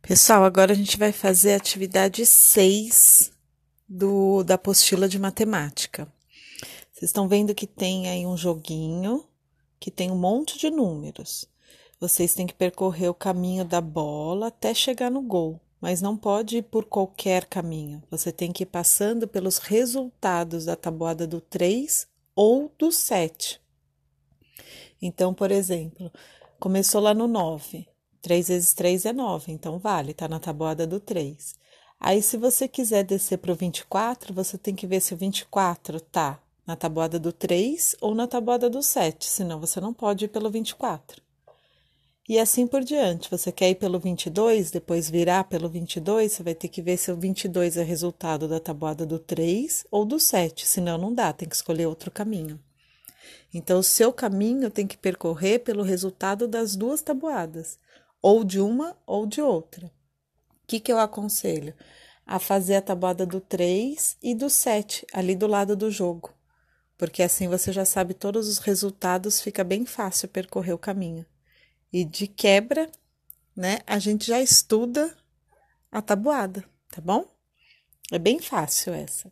Pessoal, agora a gente vai fazer a atividade 6 do, da apostila de matemática. Vocês estão vendo que tem aí um joguinho que tem um monte de números. Vocês têm que percorrer o caminho da bola até chegar no gol, mas não pode ir por qualquer caminho. Você tem que ir passando pelos resultados da tabuada do 3 ou do 7. Então, por exemplo, começou lá no 9. 3 vezes 3 é 9, então vale, tá na tabuada do 3. Aí, se você quiser descer para o 24, você tem que ver se o 24 tá na tabuada do 3 ou na tabuada do 7, senão você não pode ir pelo 24. E assim por diante. Você quer ir pelo 22, depois virar pelo 22, você vai ter que ver se o 22 é resultado da tabuada do 3 ou do 7, senão não dá, tem que escolher outro caminho. Então, o seu caminho tem que percorrer pelo resultado das duas tabuadas ou de uma ou de outra. O que, que eu aconselho? A fazer a tabuada do 3 e do 7 ali do lado do jogo, porque assim você já sabe todos os resultados, fica bem fácil percorrer o caminho. E de quebra, né, a gente já estuda a tabuada, tá bom? É bem fácil essa.